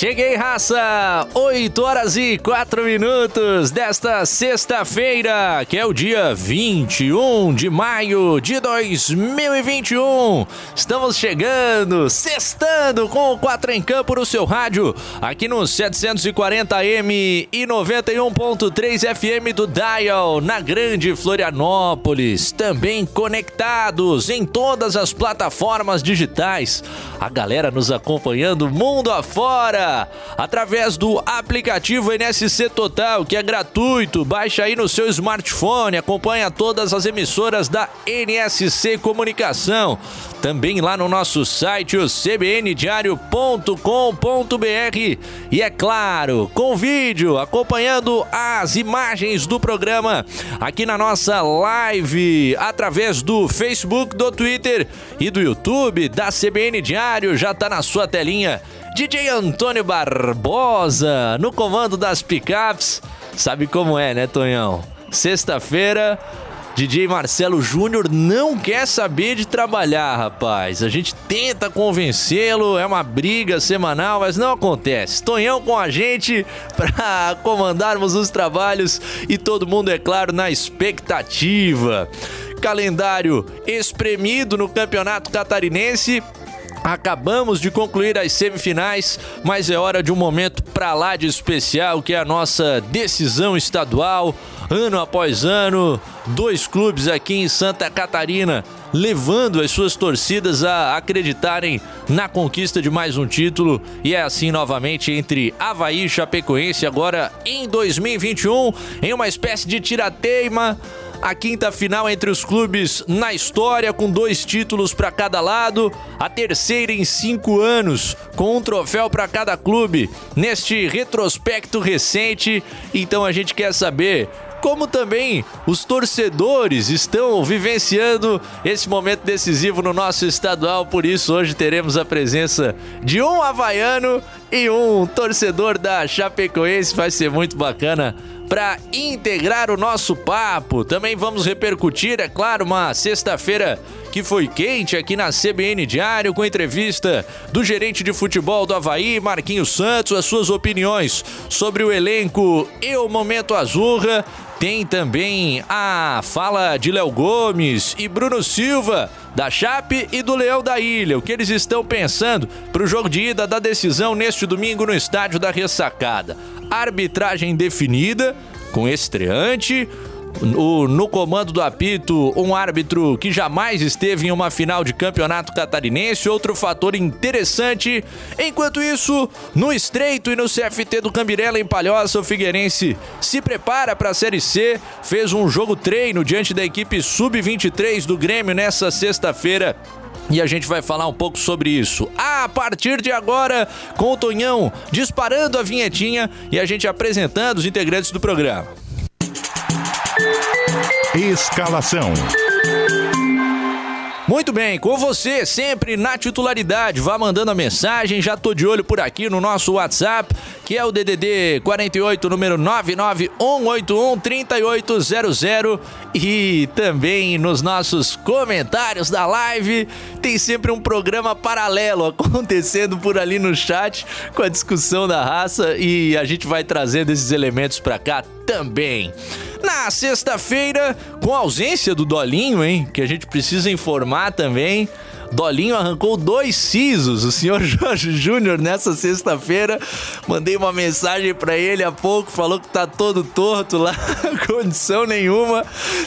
Cheguei, raça! 8 horas e 4 minutos desta sexta-feira, que é o dia 21 de maio de 2021. Estamos chegando, sextando com o 4 em Campo no seu rádio, aqui no 740M e 91.3 FM do Dial, na Grande Florianópolis. Também conectados em todas as plataformas digitais. A galera nos acompanhando mundo afora através do aplicativo NSC Total, que é gratuito. Baixa aí no seu smartphone, acompanha todas as emissoras da NSC Comunicação. Também lá no nosso site, o cbndiario.com.br. E é claro, com vídeo, acompanhando as imagens do programa aqui na nossa live, através do Facebook, do Twitter e do YouTube da CBN Diário. Já tá na sua telinha DJ Antônio Barbosa no comando das picapes. Sabe como é, né, Tonhão? Sexta-feira, DJ Marcelo Júnior não quer saber de trabalhar, rapaz. A gente tenta convencê-lo, é uma briga semanal, mas não acontece. Tonhão com a gente para comandarmos os trabalhos e todo mundo, é claro, na expectativa. Calendário espremido no Campeonato Catarinense Acabamos de concluir as semifinais, mas é hora de um momento para lá de especial, que é a nossa decisão estadual. Ano após ano, dois clubes aqui em Santa Catarina levando as suas torcidas a acreditarem na conquista de mais um título. E é assim novamente entre Havaí e Chapecoense, agora em 2021, em uma espécie de tirateima a quinta final entre os clubes na história, com dois títulos para cada lado, a terceira em cinco anos, com um troféu para cada clube, neste retrospecto recente. Então a gente quer saber como também os torcedores estão vivenciando esse momento decisivo no nosso estadual. Por isso, hoje teremos a presença de um havaiano e um torcedor da Chapecoense. Vai ser muito bacana para integrar o nosso papo. Também vamos repercutir, é claro, uma sexta-feira que foi quente aqui na CBN Diário, com entrevista do gerente de futebol do Havaí, Marquinhos Santos, as suas opiniões sobre o elenco e o momento Azurra. Tem também a fala de Léo Gomes e Bruno Silva, da Chape e do Leão da Ilha. O que eles estão pensando para o jogo de ida da decisão neste domingo no estádio da Ressacada. Arbitragem definida com estreante, o, no comando do apito, um árbitro que jamais esteve em uma final de campeonato catarinense, outro fator interessante. Enquanto isso, no Estreito e no CFT do Cambirela em Palhoça, o Figueirense se prepara para a Série C, fez um jogo treino diante da equipe sub-23 do Grêmio nessa sexta-feira. E a gente vai falar um pouco sobre isso a partir de agora, com o Tonhão disparando a vinhetinha e a gente apresentando os integrantes do programa. Escalação. Muito bem, com você sempre na titularidade. Vá mandando a mensagem, já tô de olho por aqui no nosso WhatsApp, que é o DDD 48 número 991813800 e também nos nossos comentários da live. Tem sempre um programa paralelo acontecendo por ali no chat com a discussão da raça e a gente vai trazendo esses elementos para cá também. Na sexta-feira, com ausência do Dolinho, hein? Que a gente precisa informar também. Dolinho arrancou dois sisos, o senhor Jorge Júnior, nessa sexta-feira. Mandei uma mensagem para ele há pouco, falou que tá todo torto lá, condição nenhuma.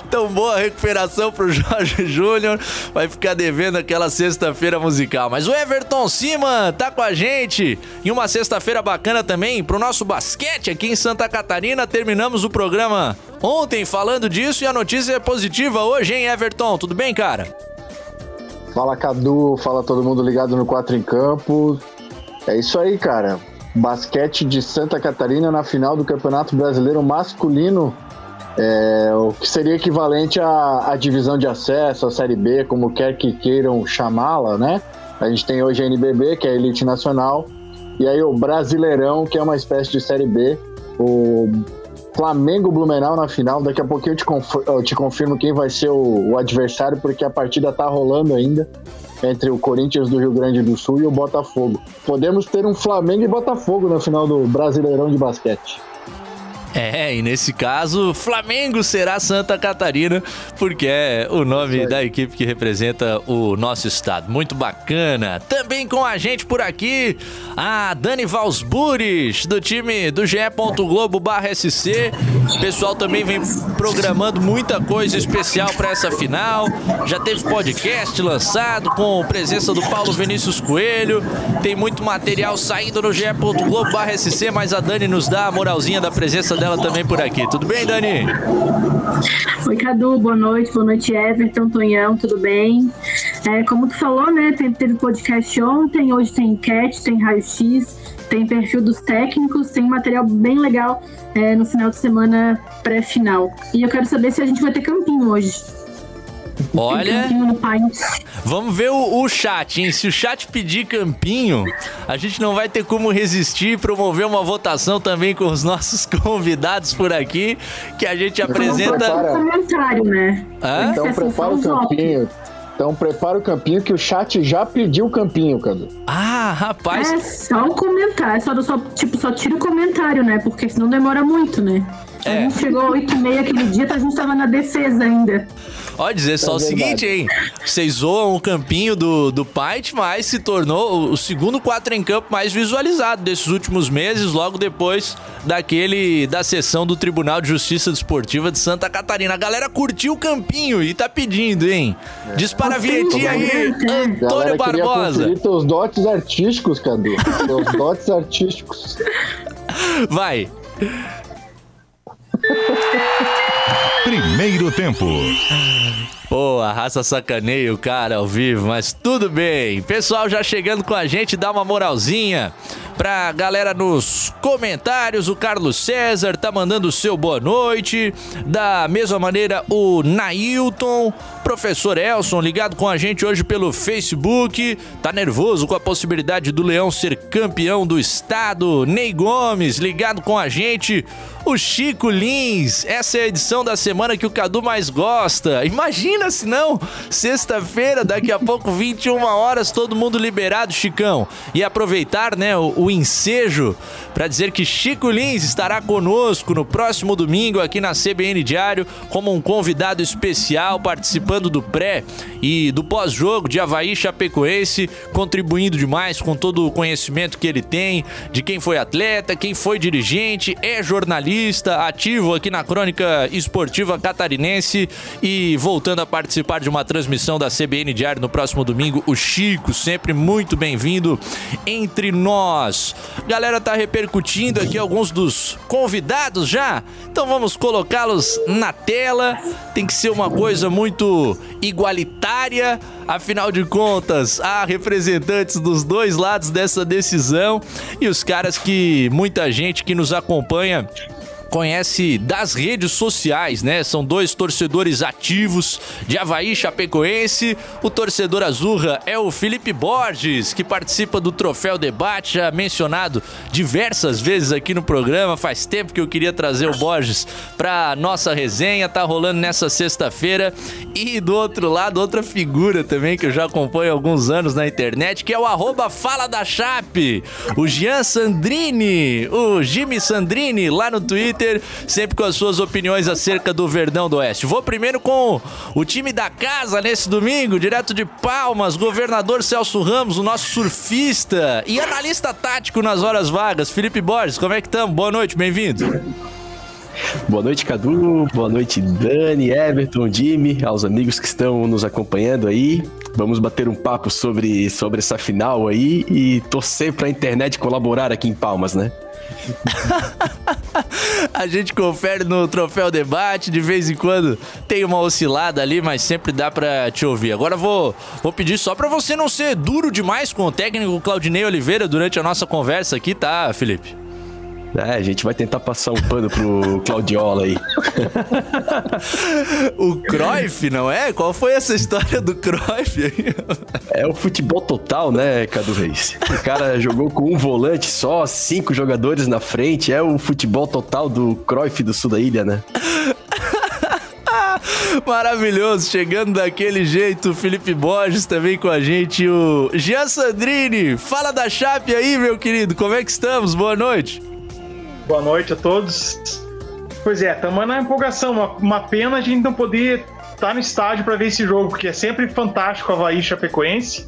Tão boa recuperação pro Jorge Júnior. Vai ficar devendo aquela sexta-feira musical. Mas o Everton Cima tá com a gente em uma sexta-feira bacana também pro nosso basquete aqui em Santa Catarina. Terminamos o programa ontem falando disso e a notícia é positiva hoje, hein, Everton? Tudo bem, cara? Fala Cadu, fala todo mundo ligado no 4 em Campo. É isso aí, cara. Basquete de Santa Catarina na final do Campeonato Brasileiro Masculino. É, o que seria equivalente à, à divisão de acesso, à Série B, como quer que queiram chamá-la, né? A gente tem hoje a NBB, que é a Elite Nacional, E aí o Brasileirão, que é uma espécie de Série B, o Flamengo Blumenau na final. Daqui a pouquinho eu te, eu te confirmo quem vai ser o, o, adversário, porque a partida tá rolando ainda entre o Corinthians do Rio Grande do Sul e o Botafogo. Podemos ter um Flamengo e Botafogo na final do Brasileirão de basquete. É, e nesse caso, Flamengo será Santa Catarina, porque é o nome da equipe que representa o nosso estado. Muito bacana. Também com a gente por aqui, a Dani Valsburis, do time do GE. Globo SC. O pessoal também vem programando muita coisa especial para essa final. Já teve podcast lançado com presença do Paulo Vinícius Coelho. Tem muito material saindo no GE. Globo SC, mas a Dani nos dá a moralzinha da presença dela também por aqui. Tudo bem, Dani? Oi, Cadu, boa noite. Boa noite, Everton, Tonhão, tudo bem? É, como tu falou, né? Teve podcast ontem, hoje tem enquete, tem raio-x, tem perfil dos técnicos, tem material bem legal é, no final de semana pré-final. E eu quero saber se a gente vai ter campinho hoje. Olha, vamos ver o, o, chat, hein? Se o chat pedir campinho, a gente não vai ter como resistir promover uma votação também com os nossos convidados por aqui, que a gente apresenta. Prepara... comentário, né? Hã? Então prepara o campinho. Então prepara o campinho que o chat já pediu o campinho, Cadu. Ah, rapaz. É só um comentário, só, só, tipo, só tira o comentário, né? Porque senão demora muito, né? É. A gente chegou 8 e meia aquele dia, a gente tava na defesa ainda. Ó, dizer só é o seguinte, hein? Vocês zoam o campinho do, do Pint, mas se tornou o segundo 4 em campo mais visualizado desses últimos meses, logo depois daquele da sessão do Tribunal de Justiça Desportiva de Santa Catarina. A galera curtiu o campinho e tá pedindo, hein? É. Dispara a vinhetinha aí, Antônio Barbosa. Teus dotes artísticos, Cadu. Teus dotes artísticos. Vai. Primeiro tempo. Pô, a raça sacaneia o cara ao vivo, mas tudo bem. Pessoal já chegando com a gente, dá uma moralzinha pra galera nos comentários. O Carlos César tá mandando o seu boa noite. Da mesma maneira, o Nailton, professor Elson, ligado com a gente hoje pelo Facebook. Tá nervoso com a possibilidade do Leão ser campeão do estado. Ney Gomes, ligado com a gente. O Chico Lins, essa é a edição da semana que o Cadu mais gosta. Imagina se não, sexta-feira, daqui a pouco, 21 horas, todo mundo liberado, Chicão. E aproveitar, né, o, o ensejo para dizer que Chico Lins estará conosco no próximo domingo aqui na CBN Diário como um convidado especial participando do pré e do pós-jogo de Havaí Chapecoense, contribuindo demais com todo o conhecimento que ele tem de quem foi atleta, quem foi dirigente, é jornalista, ativo aqui na crônica esportiva catarinense e voltando a participar de uma transmissão da CBN Diário no próximo domingo, o Chico, sempre muito bem-vindo entre nós. Galera tá repercutindo aqui alguns dos convidados já, então vamos colocá-los na tela. Tem que ser uma coisa muito igualitária, afinal de contas, há representantes dos dois lados dessa decisão e os caras que muita gente que nos acompanha conhece das redes sociais, né? São dois torcedores ativos de Havaí Chapecoense. O torcedor azurra é o Felipe Borges, que participa do Troféu Debate, já mencionado diversas vezes aqui no programa. Faz tempo que eu queria trazer o Borges para nossa resenha, tá rolando nessa sexta-feira. E do outro lado, outra figura também que eu já acompanho há alguns anos na internet, que é o arroba Fala da Chape, o Jean Sandrini, o Jimmy Sandrini lá no Twitter Twitter, sempre com as suas opiniões acerca do Verdão do Oeste. Vou primeiro com o time da casa nesse domingo, direto de Palmas, governador Celso Ramos, o nosso surfista e analista tático nas horas vagas, Felipe Borges. Como é que estamos? Boa noite, bem-vindo. Boa noite, Cadu. Boa noite, Dani, Everton, Jimmy, aos amigos que estão nos acompanhando aí. Vamos bater um papo sobre, sobre essa final aí e torcer para a internet colaborar aqui em Palmas, né? a gente confere no Troféu Debate, de vez em quando tem uma oscilada ali, mas sempre dá pra te ouvir. Agora vou, vou pedir só pra você não ser duro demais com o técnico Claudinei Oliveira durante a nossa conversa aqui, tá, Felipe? É, a gente vai tentar passar um pano pro Claudiola aí. o Cruyff, não é? Qual foi essa história do Cruyff aí? É o futebol total, né, Cadu Reis? O cara jogou com um volante só, cinco jogadores na frente. É o futebol total do Cruyff do sul da ilha, né? Maravilhoso, chegando daquele jeito, Felipe Borges também com a gente, o Jean Sandrini. Fala da Chape aí, meu querido, como é que estamos? Boa noite. Boa noite a todos. Pois é, estamos na empolgação. Uma, uma, pena a gente não poder estar tá no estádio para ver esse jogo, porque é sempre fantástico a Havaí Chapecoense.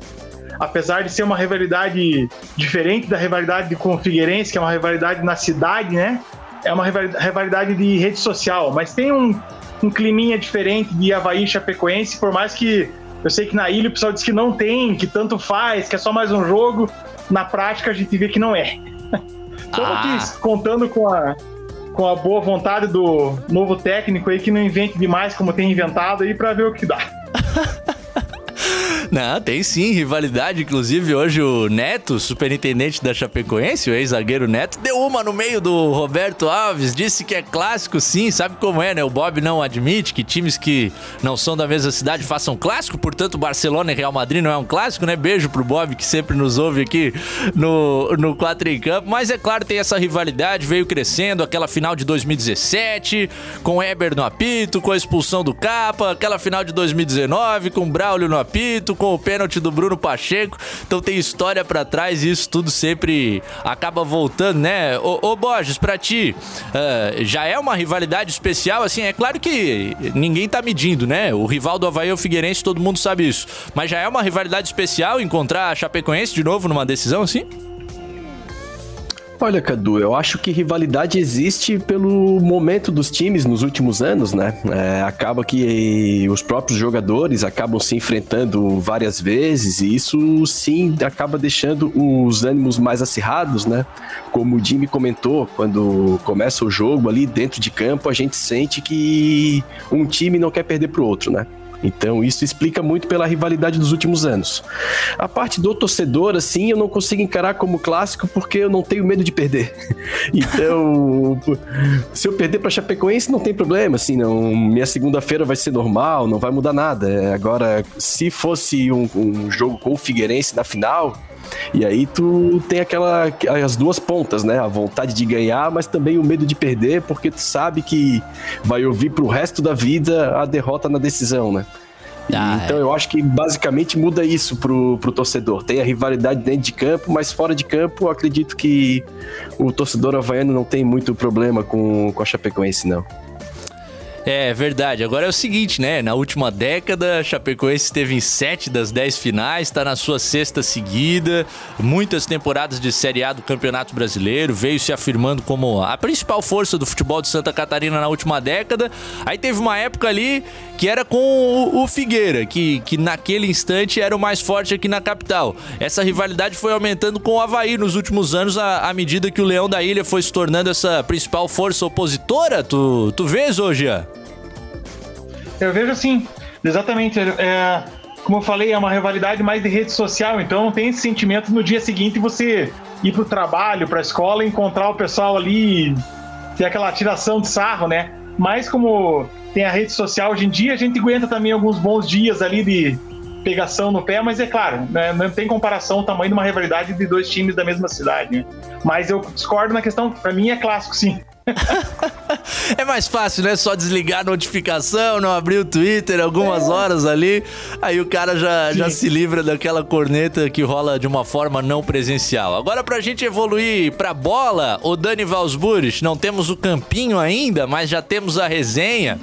Apesar de ser uma rivalidade diferente da rivalidade com o Figueirense, que é uma rivalidade na cidade, né? É uma rivalidade de rede social, mas tem um, um climinha diferente de Havaí Chapecoense, por mais que eu sei que na ilha o pessoal diz que não tem, que tanto faz, que é só mais um jogo. Na prática a gente vê que não é. Estamos ah. aqui contando com a, com a boa vontade do novo técnico aí que não invente demais como tem inventado aí para ver o que dá. Não, tem sim, rivalidade. Inclusive, hoje o Neto, superintendente da Chapecoense, o ex-zagueiro Neto, deu uma no meio do Roberto Alves, disse que é clássico sim, sabe como é, né? O Bob não admite que times que não são da mesma cidade façam clássico, portanto, Barcelona e Real Madrid não é um clássico, né? Beijo pro Bob, que sempre nos ouve aqui no, no 4 em Campo. Mas é claro, tem essa rivalidade, veio crescendo, aquela final de 2017, com Eber no apito, com a expulsão do Capa, aquela final de 2019, com Braulio no apito, com o pênalti do Bruno Pacheco. Então tem história para trás e isso tudo sempre acaba voltando, né? Ô, ô Borges, pra ti, uh, já é uma rivalidade especial, assim, é claro que ninguém tá medindo, né? O rival do Havaí é o Figueirense, todo mundo sabe isso. Mas já é uma rivalidade especial encontrar a Chapecoense de novo numa decisão assim? Olha, Cadu, eu acho que rivalidade existe pelo momento dos times nos últimos anos, né? É, acaba que os próprios jogadores acabam se enfrentando várias vezes e isso sim acaba deixando os ânimos mais acirrados, né? Como o Jimmy comentou, quando começa o jogo ali dentro de campo, a gente sente que um time não quer perder pro outro, né? Então isso explica muito pela rivalidade dos últimos anos. A parte do torcedor, assim, eu não consigo encarar como clássico porque eu não tenho medo de perder. Então, se eu perder para Chapecoense não tem problema, assim, não. Minha segunda-feira vai ser normal, não vai mudar nada. Agora, se fosse um, um jogo com o Figueirense na final, e aí tu tem aquela as duas pontas, né? A vontade de ganhar, mas também o medo de perder, porque tu sabe que vai ouvir pro resto da vida a derrota na decisão, né? Ah, então é. eu acho que basicamente muda isso pro, pro torcedor. Tem a rivalidade dentro de campo, mas fora de campo eu acredito que o torcedor havaiano não tem muito problema com, com a Chapecoense, não. É verdade. Agora é o seguinte, né? Na última década, Chapecoense esteve em sete das dez finais, está na sua sexta seguida, muitas temporadas de Série A do Campeonato Brasileiro, veio se afirmando como a principal força do futebol de Santa Catarina na última década. Aí teve uma época ali que era com o, o Figueira, que, que naquele instante era o mais forte aqui na capital. Essa rivalidade foi aumentando com o Havaí nos últimos anos, à, à medida que o Leão da Ilha foi se tornando essa principal força opositora. Tu, tu vês hoje? Eu vejo assim, exatamente. É, como eu falei, é uma rivalidade mais de rede social, então não tem esse sentimento no dia seguinte você ir pro trabalho, pra escola, encontrar o pessoal ali, ter aquela tiração de sarro, né? Mas como tem a rede social hoje em dia, a gente aguenta também alguns bons dias ali de pegação no pé, mas é claro, né, não tem comparação o tamanho de uma rivalidade de dois times da mesma cidade. Né? Mas eu discordo na questão, para mim é clássico sim. é mais fácil, né? Só desligar a notificação, não abrir o Twitter algumas é. horas ali. Aí o cara já, já se livra daquela corneta que rola de uma forma não presencial. Agora, pra gente evoluir pra bola, o Dani Valsburich, não temos o campinho ainda, mas já temos a resenha.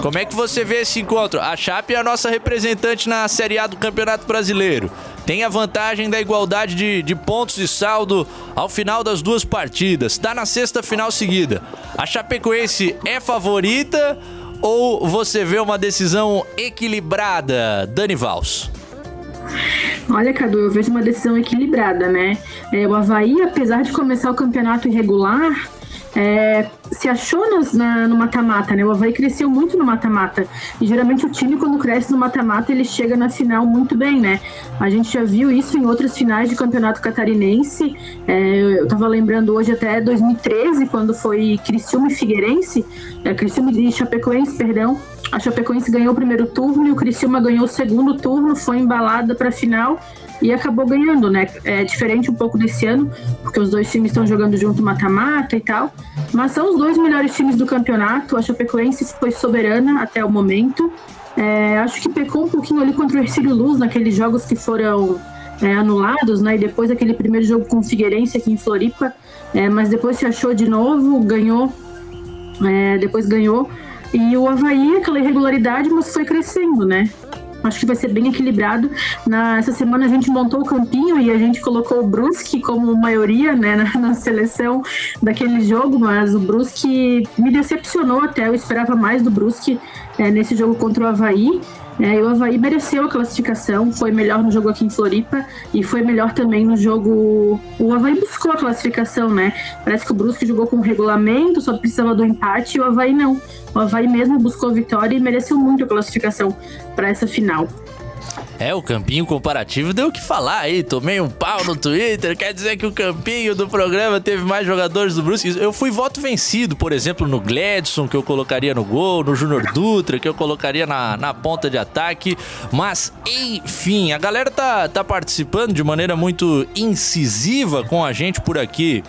Como é que você vê esse encontro? A Chape é a nossa representante na Série A do Campeonato Brasileiro tem a vantagem da igualdade de, de pontos e saldo ao final das duas partidas. Está na sexta final seguida. A Chapecoense é favorita ou você vê uma decisão equilibrada, Dani Vals? Olha, Cadu, eu vejo uma decisão equilibrada, né? É, o Havaí, apesar de começar o campeonato irregular, é, se achou nos, na, no mata-mata, né? O Havaí cresceu muito no mata-mata. E geralmente o time, quando cresce no mata-mata, ele chega na final muito bem, né? A gente já viu isso em outras finais de campeonato catarinense. É, eu tava lembrando hoje até 2013, quando foi Criciúma e Figueirense, é, Criciúma e Chapecoense, perdão. A Chapecoense ganhou o primeiro turno e o Criciúma ganhou o segundo turno, foi embalada para a final e acabou ganhando, né? É diferente um pouco desse ano, porque os dois times estão jogando junto mata-mata e tal. Mas são os dois melhores times do campeonato. A Chapecoense foi soberana até o momento. É, acho que pecou um pouquinho ali contra o Ercílio Luz naqueles jogos que foram é, anulados, né? E depois aquele primeiro jogo com o Figueirense aqui em Floripa. É, mas depois se achou de novo, ganhou. É, depois ganhou. E o Havaí, aquela irregularidade, mas foi crescendo, né? Acho que vai ser bem equilibrado. Na, essa semana a gente montou o campinho e a gente colocou o Brusque como maioria né, na, na seleção daquele jogo, mas o Brusque me decepcionou até. Eu esperava mais do Brusque é, nesse jogo contra o Havaí. É, o Havaí mereceu a classificação, foi melhor no jogo aqui em Floripa e foi melhor também no jogo. O Havaí buscou a classificação, né? Parece que o Brusque jogou com regulamento, só precisava do empate e o Havaí não. O Havaí mesmo buscou a vitória e mereceu muito a classificação para essa final. É, o campinho comparativo deu o que falar aí. Tomei um pau no Twitter. Quer dizer que o campinho do programa teve mais jogadores do Brusque. Eu fui voto vencido, por exemplo, no Gladson, que eu colocaria no gol, no Júnior Dutra, que eu colocaria na, na ponta de ataque. Mas, enfim, a galera tá, tá participando de maneira muito incisiva com a gente por aqui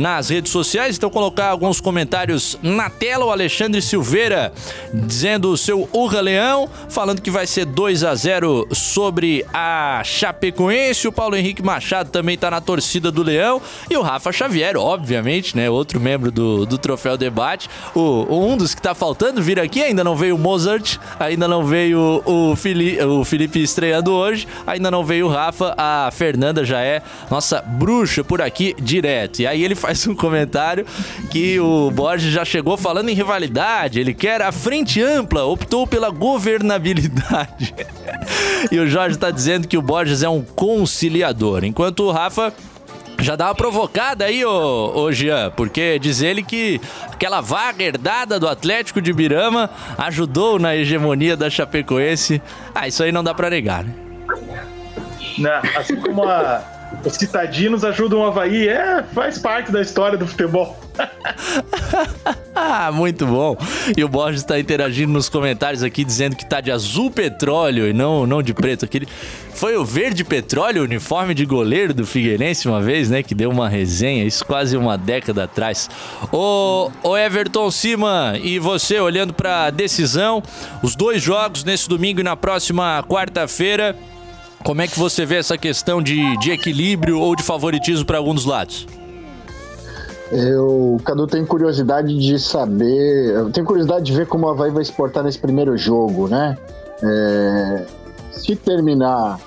nas redes sociais. Então, colocar alguns comentários na tela. O Alexandre Silveira dizendo o seu Urra Leão, falando que vai ser 2 a 0 sobre a Chapecoense. O Paulo Henrique Machado também tá na torcida do Leão. E o Rafa Xavier, obviamente, né? Outro membro do, do Troféu Debate. O, um dos que tá faltando vir aqui, ainda não veio o Mozart, ainda não veio o, Fili, o Felipe estreando hoje, ainda não veio o Rafa. A Fernanda já é nossa bruxa por aqui direto. E aí ele faz um comentário que o Borges já chegou falando em rivalidade. Ele quer a frente ampla, optou pela governabilidade. e o Jorge tá dizendo que o Borges é um conciliador, enquanto o Rafa já dá uma provocada aí, ô, ô Jean, porque diz ele que aquela vaga herdada do Atlético de Birama ajudou na hegemonia da Chapecoense. Ah, isso aí não dá pra negar, né? Não, assim como a, os citadinos ajudam o Havaí, é, faz parte da história do futebol. ah, muito bom. E o Borges está interagindo nos comentários aqui dizendo que tá de azul petróleo e não, não de preto. Aquele foi o verde petróleo, uniforme de goleiro do Figueirense uma vez, né, que deu uma resenha, isso quase uma década atrás. O, o Everton Cima e você olhando para a decisão, os dois jogos nesse domingo e na próxima quarta-feira. Como é que você vê essa questão de, de equilíbrio ou de favoritismo para algum dos lados? Eu, Cadu, tenho curiosidade de saber. Eu tenho curiosidade de ver como a Havaí vai se portar nesse primeiro jogo, né? É, se terminar.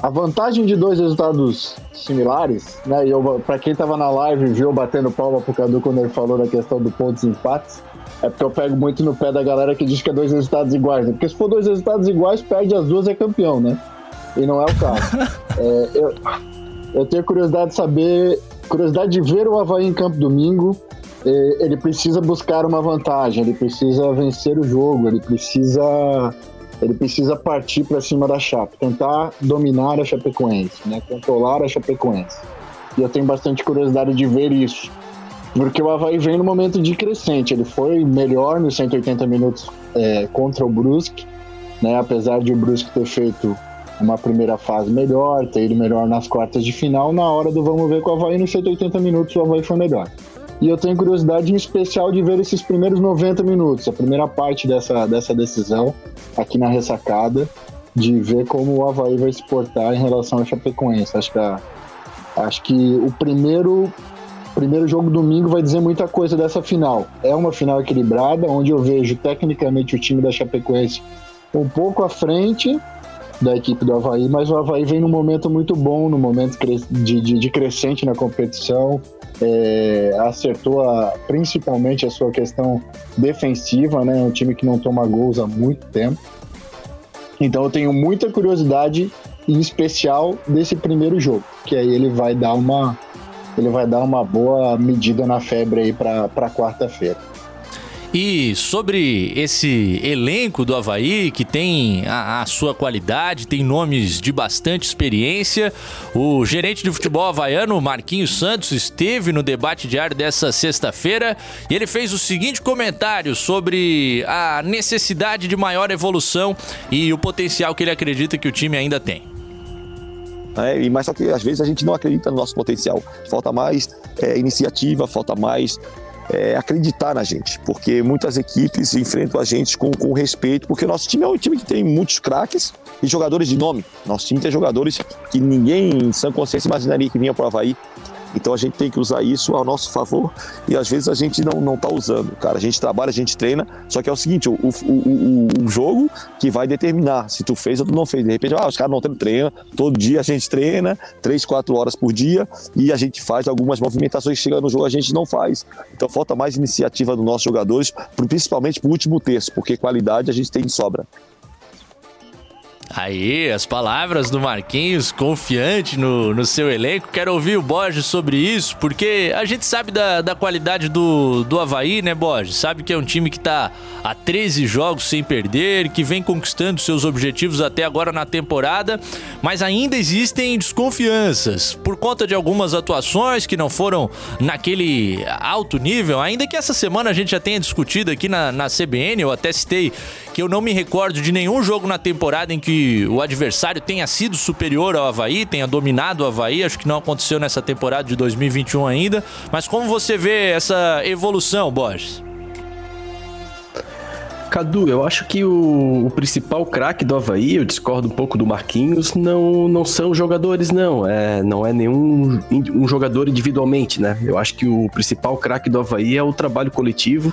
A vantagem de dois resultados similares, né? E pra quem tava na live viu batendo palma pro Cadu quando ele falou da questão do pontos e empates, é porque eu pego muito no pé da galera que diz que é dois resultados iguais. Né? Porque se for dois resultados iguais, perde as duas é campeão, né? E não é o caso. é, eu, eu tenho curiosidade de saber curiosidade de ver o Havaí em campo domingo. É, ele precisa buscar uma vantagem, ele precisa vencer o jogo, ele precisa ele precisa partir para cima da Chape, tentar dominar a Chapecoense, né? controlar a Chapecoense. E eu tenho bastante curiosidade de ver isso, porque o Havaí vem no momento de crescente. Ele foi melhor nos 180 minutos é, contra o Brusque, né? apesar de o Brusque ter feito uma primeira fase melhor, ter ido melhor nas quartas de final. Na hora do vamos ver com o Havaí, nos 180 minutos, o Havaí foi melhor. E eu tenho curiosidade em especial de ver esses primeiros 90 minutos, a primeira parte dessa, dessa decisão aqui na ressacada, de ver como o Havaí vai se portar em relação ao Chapecoense. Acho que, a, acho que o primeiro, primeiro jogo domingo vai dizer muita coisa dessa final. É uma final equilibrada, onde eu vejo tecnicamente o time da Chapecoense um pouco à frente, da equipe do Havaí, mas o Havaí vem num momento muito bom, num momento de, de, de crescente na competição. É, acertou a, principalmente a sua questão defensiva, né? Um time que não toma gols há muito tempo. Então eu tenho muita curiosidade, em especial desse primeiro jogo, que aí ele vai dar uma ele vai dar uma boa medida na febre aí para quarta-feira. E sobre esse elenco do Havaí, que tem a, a, sua qualidade, tem nomes de bastante experiência, o gerente de futebol havaiano, Marquinhos Santos, esteve no debate diário dessa sexta-feira e ele fez o seguinte comentário sobre a necessidade de maior evolução e o potencial que ele acredita que o time ainda tem. É, mas só que às vezes a gente não acredita no nosso potencial. Falta mais é, iniciativa, falta mais é, acreditar na gente, porque muitas equipes enfrentam a gente com, com respeito, porque nosso time é um time que tem muitos craques e jogadores de nome. Nosso time tem jogadores que ninguém em sã consciência imaginaria que vinha para o Havaí. Então a gente tem que usar isso ao nosso favor e às vezes a gente não, não tá usando, cara. A gente trabalha, a gente treina, só que é o seguinte: o, o, o, o jogo que vai determinar se tu fez ou tu não fez. De repente, ah, os caras não treinam, todo dia a gente treina, três, quatro horas por dia e a gente faz algumas movimentações que chega no jogo a gente não faz. Então falta mais iniciativa dos nossos jogadores, principalmente pro último terço, porque qualidade a gente tem de sobra. Aí, as palavras do Marquinhos, confiante no, no seu elenco. Quero ouvir o Borges sobre isso, porque a gente sabe da, da qualidade do, do Havaí, né, Borges? Sabe que é um time que tá há 13 jogos sem perder, que vem conquistando seus objetivos até agora na temporada, mas ainda existem desconfianças por conta de algumas atuações que não foram naquele alto nível. Ainda que essa semana a gente já tenha discutido aqui na, na CBN, eu até citei que eu não me recordo de nenhum jogo na temporada em que o adversário tenha sido superior ao Havaí, tenha dominado o Havaí. Acho que não aconteceu nessa temporada de 2021 ainda. Mas como você vê essa evolução, Borges? Cadu, eu acho que o, o principal craque do Havaí, eu discordo um pouco do Marquinhos, não, não são jogadores, não. É, não é nenhum um jogador individualmente, né? Eu acho que o principal craque do Havaí é o trabalho coletivo,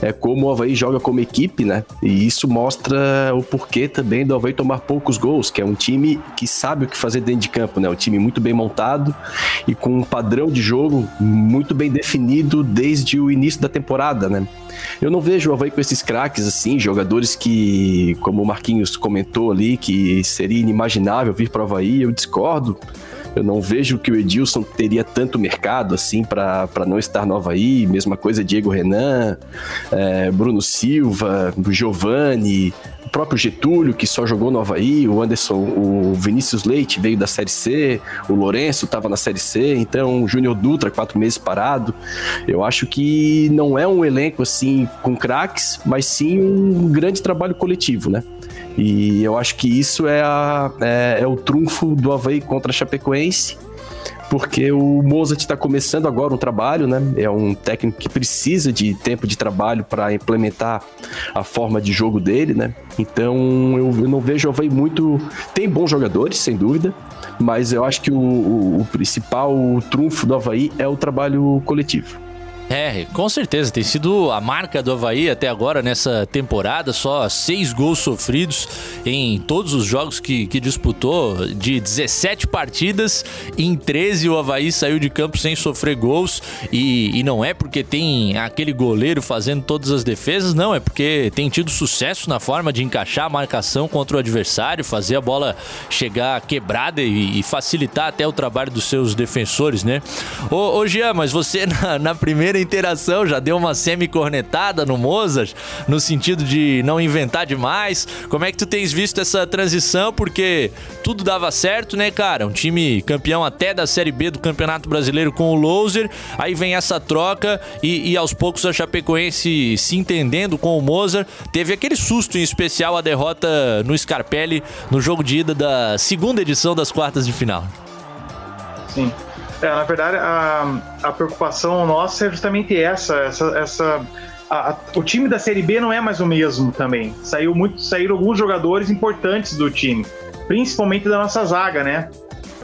é como o Havaí joga como equipe, né? E isso mostra o porquê também do Havaí tomar poucos gols, que é um time que sabe o que fazer dentro de campo, né? Um time muito bem montado e com um padrão de jogo muito bem definido desde o início da temporada, né? Eu não vejo o Havaí com esses craques assim, jogadores que, como o Marquinhos comentou ali, que seria inimaginável vir para o Havaí, eu discordo. Eu não vejo que o Edilson teria tanto mercado assim para não estar no Havaí. Mesma coisa Diego Renan, é, Bruno Silva, Giovanni, próprio Getúlio, que só jogou no Havaí, o Anderson, o Vinícius Leite veio da Série C, o Lourenço estava na Série C, então o Júnior Dutra, quatro meses parado. Eu acho que não é um elenco assim com craques, mas sim um grande trabalho coletivo, né? E eu acho que isso é, a, é, é o trunfo do Havaí contra a Chapecoense, porque o Mozart está começando agora um trabalho, né? É um técnico que precisa de tempo de trabalho para implementar a forma de jogo dele, né? Então eu, eu não vejo o Havaí muito. Tem bons jogadores, sem dúvida, mas eu acho que o, o, o principal trunfo do Havaí é o trabalho coletivo. É, com certeza. Tem sido a marca do Havaí até agora nessa temporada. Só seis gols sofridos em todos os jogos que, que disputou. De 17 partidas, em 13 o Havaí saiu de campo sem sofrer gols. E, e não é porque tem aquele goleiro fazendo todas as defesas, não. É porque tem tido sucesso na forma de encaixar a marcação contra o adversário, fazer a bola chegar quebrada e, e facilitar até o trabalho dos seus defensores, né? Ô, ô Jean, mas você na, na primeira interação já deu uma semi-cornetada no Mozart, no sentido de não inventar demais. Como é que tu tens visto essa transição? Porque tudo dava certo, né, cara? Um time campeão até da Série B do Campeonato Brasileiro com o Loser. Aí vem essa troca e, e aos poucos a Chapecoense se entendendo com o Mozart. Teve aquele susto em especial a derrota no Scarpelli no jogo de ida da segunda edição das quartas de final. Sim. É, na verdade, a, a preocupação nossa é justamente essa, essa, essa a, o time da Série B não é mais o mesmo também. Saiu muito, saíram alguns jogadores importantes do time, principalmente da nossa zaga, né?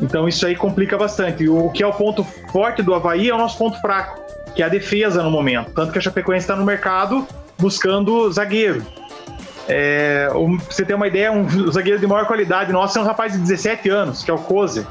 Então isso aí complica bastante. O, o que é o ponto forte do Havaí é o nosso ponto fraco, que é a defesa no momento. Tanto que a Chapecoense está no mercado buscando zagueiro. É, um, você ter uma ideia, um zagueiro de maior qualidade nosso é um rapaz de 17 anos, que é o Koze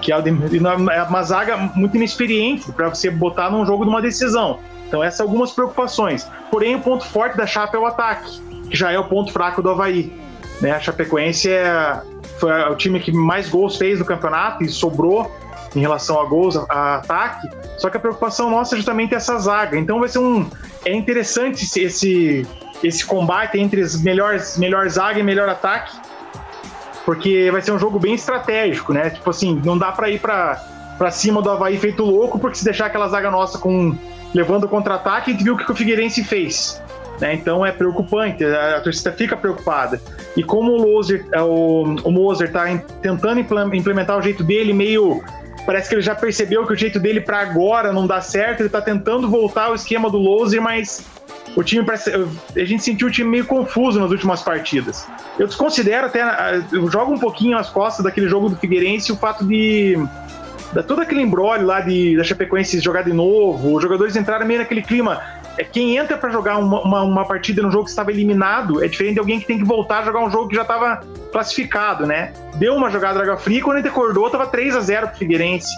que é, é uma zaga muito inexperiente para você botar num jogo de uma decisão. Então, essas são algumas preocupações. Porém, o ponto forte da Chape é o ataque, que já é o ponto fraco do Havaí. Né? A Chapecoense é, foi o time que mais gols fez no campeonato e sobrou em relação a gols, a, a, ataque. Só que a preocupação nossa é justamente essa zaga. Então vai ser um. É interessante esse, esse combate entre as melhores, melhor zaga e melhor ataque. Porque vai ser um jogo bem estratégico, né? Tipo assim, não dá para ir para cima do Havaí feito louco, porque se deixar aquela zaga nossa com levando contra-ataque, a gente viu o que o Figueirense fez. Né? Então é preocupante, a, a, torcida fica preocupada. E como o, Loser, é, o, o Moser está tentando implementar o jeito dele, meio. Parece que ele já percebeu que o jeito dele para agora não dá certo, ele está tentando voltar ao esquema do Loser, mas o time parece, a gente sentiu o time meio confuso nas últimas partidas. Eu desconsidero até, eu jogo um pouquinho as costas daquele jogo do Figueirense o fato de da todo aquele embrólio lá de da Chapecoense jogar de novo, os jogadores entraram meio naquele clima é quem entra para jogar uma, uma, uma, partida no jogo que estava eliminado é diferente de alguém que tem que voltar a jogar um jogo que já estava classificado, né? Deu uma jogada água fria, quando ele acordou, tava 3 a 0 pro Figueirense.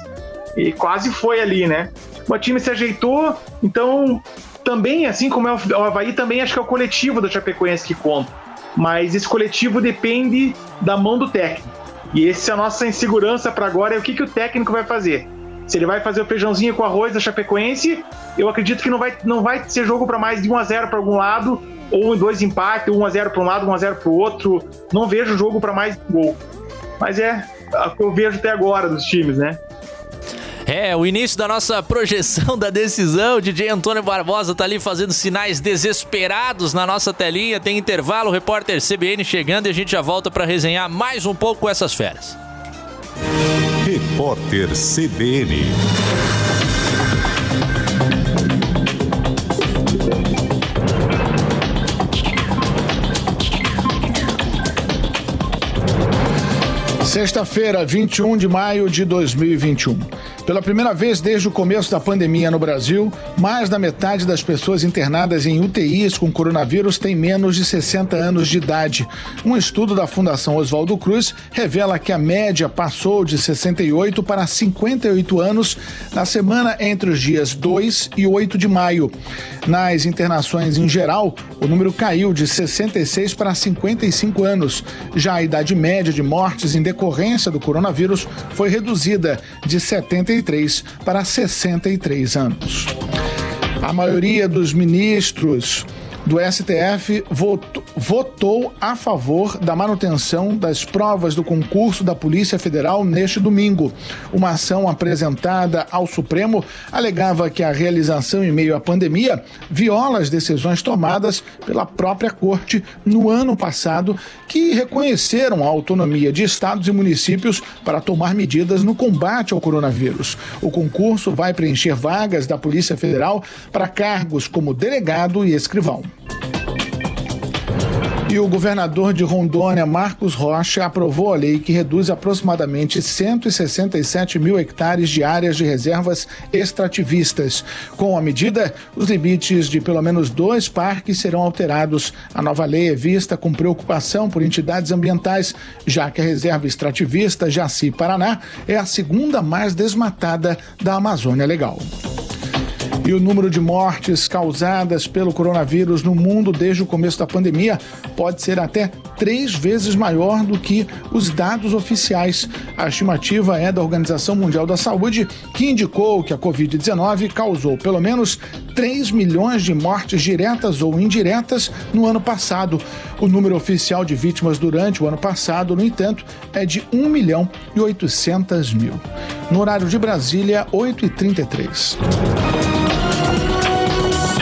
E quase foi ali, né? O time se ajeitou, então também, assim como é o Havaí, também acho que é o coletivo da Chapecoense que conta. Mas esse coletivo depende da mão do técnico. E essa é a nossa insegurança para agora, é o que, que o técnico vai fazer. Se ele vai fazer o feijãozinho com arroz da Chapecoense, eu acredito que não vai, não vai ser jogo para mais de 1 a 0 para algum lado, ou dois empates, 1 a 0 para um lado, 1 a 0 para o outro. Não vejo jogo para mais gol. Mas é o que eu vejo até agora dos times, né? É, o início da nossa projeção da decisão. O DJ Antônio Barbosa tá ali fazendo sinais desesperados na nossa telinha. Tem intervalo, o repórter CBN chegando e a gente já volta para resenhar mais um pouco essas férias. Repórter CBN. Sexta-feira, 21 de maio de 2021. Pela primeira vez desde o começo da pandemia no Brasil, mais da metade das pessoas internadas em UTIs com coronavírus tem menos de 60 anos de idade. Um estudo da Fundação Oswaldo Cruz revela que a média passou de 68 para 58 anos na semana entre os dias 2 e 8 de maio. Nas internações em geral, o número caiu de 66 para 55 anos. Já a idade média de mortes em decorrência do coronavírus foi reduzida de 73 63 para 63 anos. A maioria dos ministros do STF votou, votou a favor da manutenção das provas do concurso da Polícia Federal neste domingo. Uma ação apresentada ao Supremo alegava que a realização em meio à pandemia viola as decisões tomadas pela própria Corte no ano passado, que reconheceram a autonomia de estados e municípios para tomar medidas no combate ao coronavírus. O concurso vai preencher vagas da Polícia Federal para cargos como delegado e escrivão. E o governador de Rondônia, Marcos Rocha, aprovou a lei que reduz aproximadamente 167 mil hectares de áreas de reservas extrativistas. Com a medida, os limites de pelo menos dois parques serão alterados. A nova lei é vista com preocupação por entidades ambientais, já que a reserva extrativista Jaci Paraná é a segunda mais desmatada da Amazônia Legal. E o número de mortes causadas pelo coronavírus no mundo desde o começo da pandemia pode ser até três vezes maior do que os dados oficiais. A estimativa é da Organização Mundial da Saúde, que indicou que a Covid-19 causou pelo menos 3 milhões de mortes diretas ou indiretas no ano passado. O número oficial de vítimas durante o ano passado, no entanto, é de 1 milhão e 800 mil. No horário de Brasília, 8h33.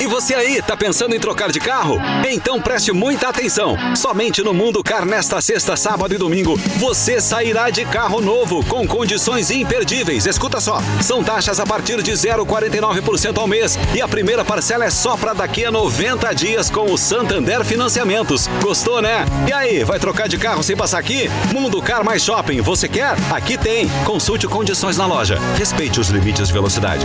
E você aí, tá pensando em trocar de carro? Então preste muita atenção. Somente no Mundo Car nesta sexta, sábado e domingo, você sairá de carro novo com condições imperdíveis. Escuta só, são taxas a partir de 0,49% ao mês e a primeira parcela é só para daqui a 90 dias com o Santander Financiamentos. Gostou, né? E aí, vai trocar de carro sem passar aqui? Mundo Car mais Shopping, você quer? Aqui tem. Consulte condições na loja. Respeite os limites de velocidade.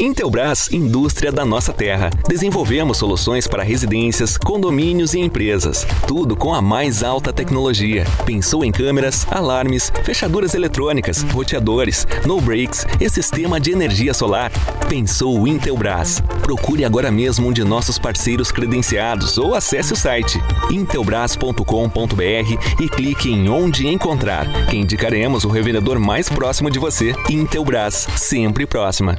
Intelbras Indústria da Nossa Terra. Desenvolvemos soluções para residências, condomínios e empresas. Tudo com a mais alta tecnologia. Pensou em câmeras, alarmes, fechaduras eletrônicas, roteadores, no brakes e sistema de energia solar. Pensou Intelbras. Procure agora mesmo um de nossos parceiros credenciados ou acesse o site intelbras.com.br e clique em onde encontrar, que indicaremos o revendedor mais próximo de você. Intelbras, sempre próxima.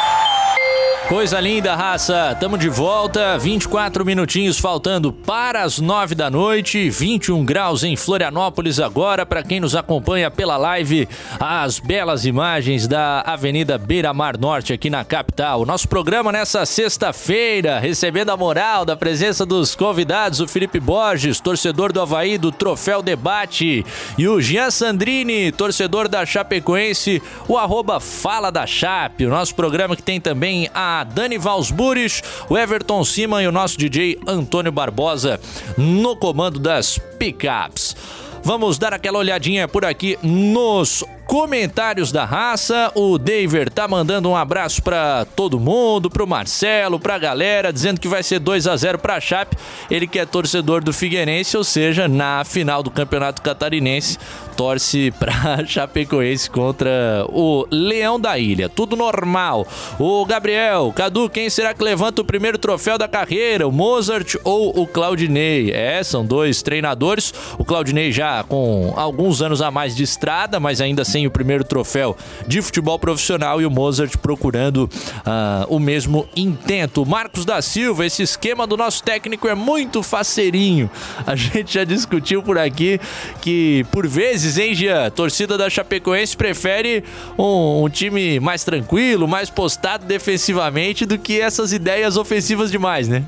Coisa linda, raça. Tamo de volta. 24 minutinhos faltando para as 9 da noite. 21 graus em Florianópolis agora. Para quem nos acompanha pela live, as belas imagens da Avenida Beira Mar Norte aqui na capital. Nosso programa nessa sexta-feira, recebendo a moral da presença dos convidados, o Felipe Borges, torcedor do Havaí do Troféu Debate, e o Jean Sandrini, torcedor da Chapecoense, o arroba Fala da Chape. O nosso programa que tem também a Dani Valsburis, o Everton Siman e o nosso DJ Antônio Barbosa no comando das pickups. Vamos dar aquela olhadinha por aqui nos comentários da raça. O Daver tá mandando um abraço para todo mundo, pro Marcelo, pra galera, dizendo que vai ser 2 a 0 pra Chape. Ele que é torcedor do Figueirense, ou seja, na final do Campeonato Catarinense, torce pra Chapecoense contra o Leão da Ilha. Tudo normal. O Gabriel, Cadu, quem será que levanta o primeiro troféu da carreira? O Mozart ou o Claudinei? É, são dois treinadores. O Claudinei já com alguns anos a mais de estrada, mas ainda sem o primeiro troféu de futebol profissional e o Mozart procurando uh, o mesmo intento. Marcos da Silva, esse esquema do nosso técnico é muito faceirinho. A gente já discutiu por aqui que, por vezes, hein, Gia, a torcida da Chapecoense prefere um, um time mais tranquilo, mais postado defensivamente do que essas ideias ofensivas demais, né?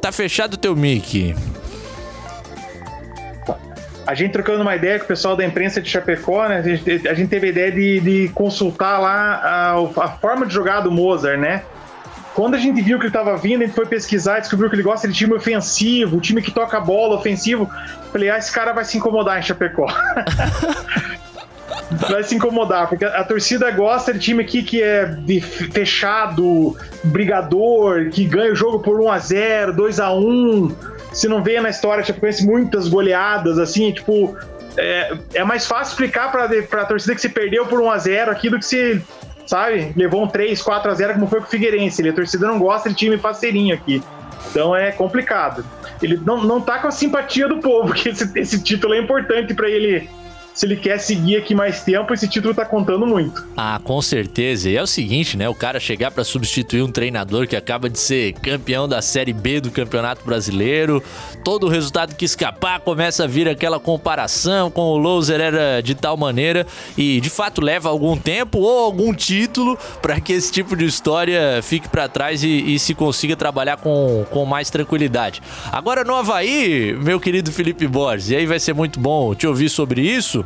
Tá fechado o teu mic a gente trocando uma ideia com o pessoal da imprensa de Chapecó, né? A gente, a gente teve a ideia de, de consultar lá a, a, forma de jogar do Mozart, né? Quando a gente viu que ele estava vindo, a gente foi pesquisar descobriu que ele gosta de time ofensivo, time que toca bola ofensivo. Falei, ah, esse cara vai se incomodar em Chapecó. vai se incomodar, porque a, a, torcida gosta de time aqui que é fechado, brigador, que ganha o jogo por 1 a 0 2 a 1 se não vê na história tipo, conhece muitas goleadas, assim, tipo. É, é mais fácil explicar pra, pra torcida que se perdeu por 1x0 aqui do que se, sabe, levou um 3, 4x0 como foi com o Figueirense. Ele, a torcida não gosta de time parceirinho aqui. Então é complicado. Ele não, não tá com a simpatia do povo, que esse, esse título é importante para ele se ele quer seguir aqui mais tempo, esse título tá contando muito. Ah, com certeza. E é o seguinte, né? O cara chegar para substituir um treinador que acaba de ser campeão da Série B do Campeonato Brasileiro, todo o resultado que escapar começa a vir aquela comparação com o loser era de tal maneira e de fato leva algum tempo ou algum título para que esse tipo de história fique para trás e, e, se consiga trabalhar com, com mais tranquilidade. Agora no Havaí, meu querido Felipe Borges, e aí vai ser muito bom te ouvir sobre isso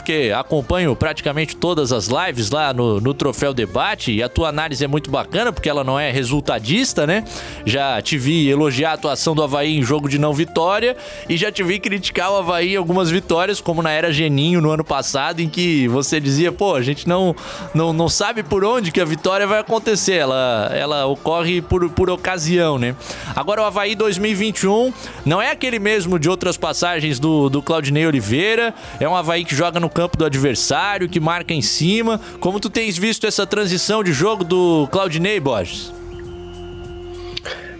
porque acompanho praticamente todas as lives lá no, no Troféu Debate e a tua análise é muito bacana, porque ela não é resultadista, né? Já te vi elogiar a atuação do Havaí em jogo de não vitória e já te vi criticar o Havaí em algumas vitórias, como na era Geninho no ano passado, em que você dizia, pô, a gente não, não, não sabe por onde que a vitória vai acontecer, ela, ela ocorre por, por ocasião, né? Agora o Havaí 2021 não é aquele mesmo de outras passagens do, do Claudinei Oliveira, é um Havaí que joga no campo do adversário, que marca em cima. Como tu tens visto essa transição de jogo do Claudinei, Borges?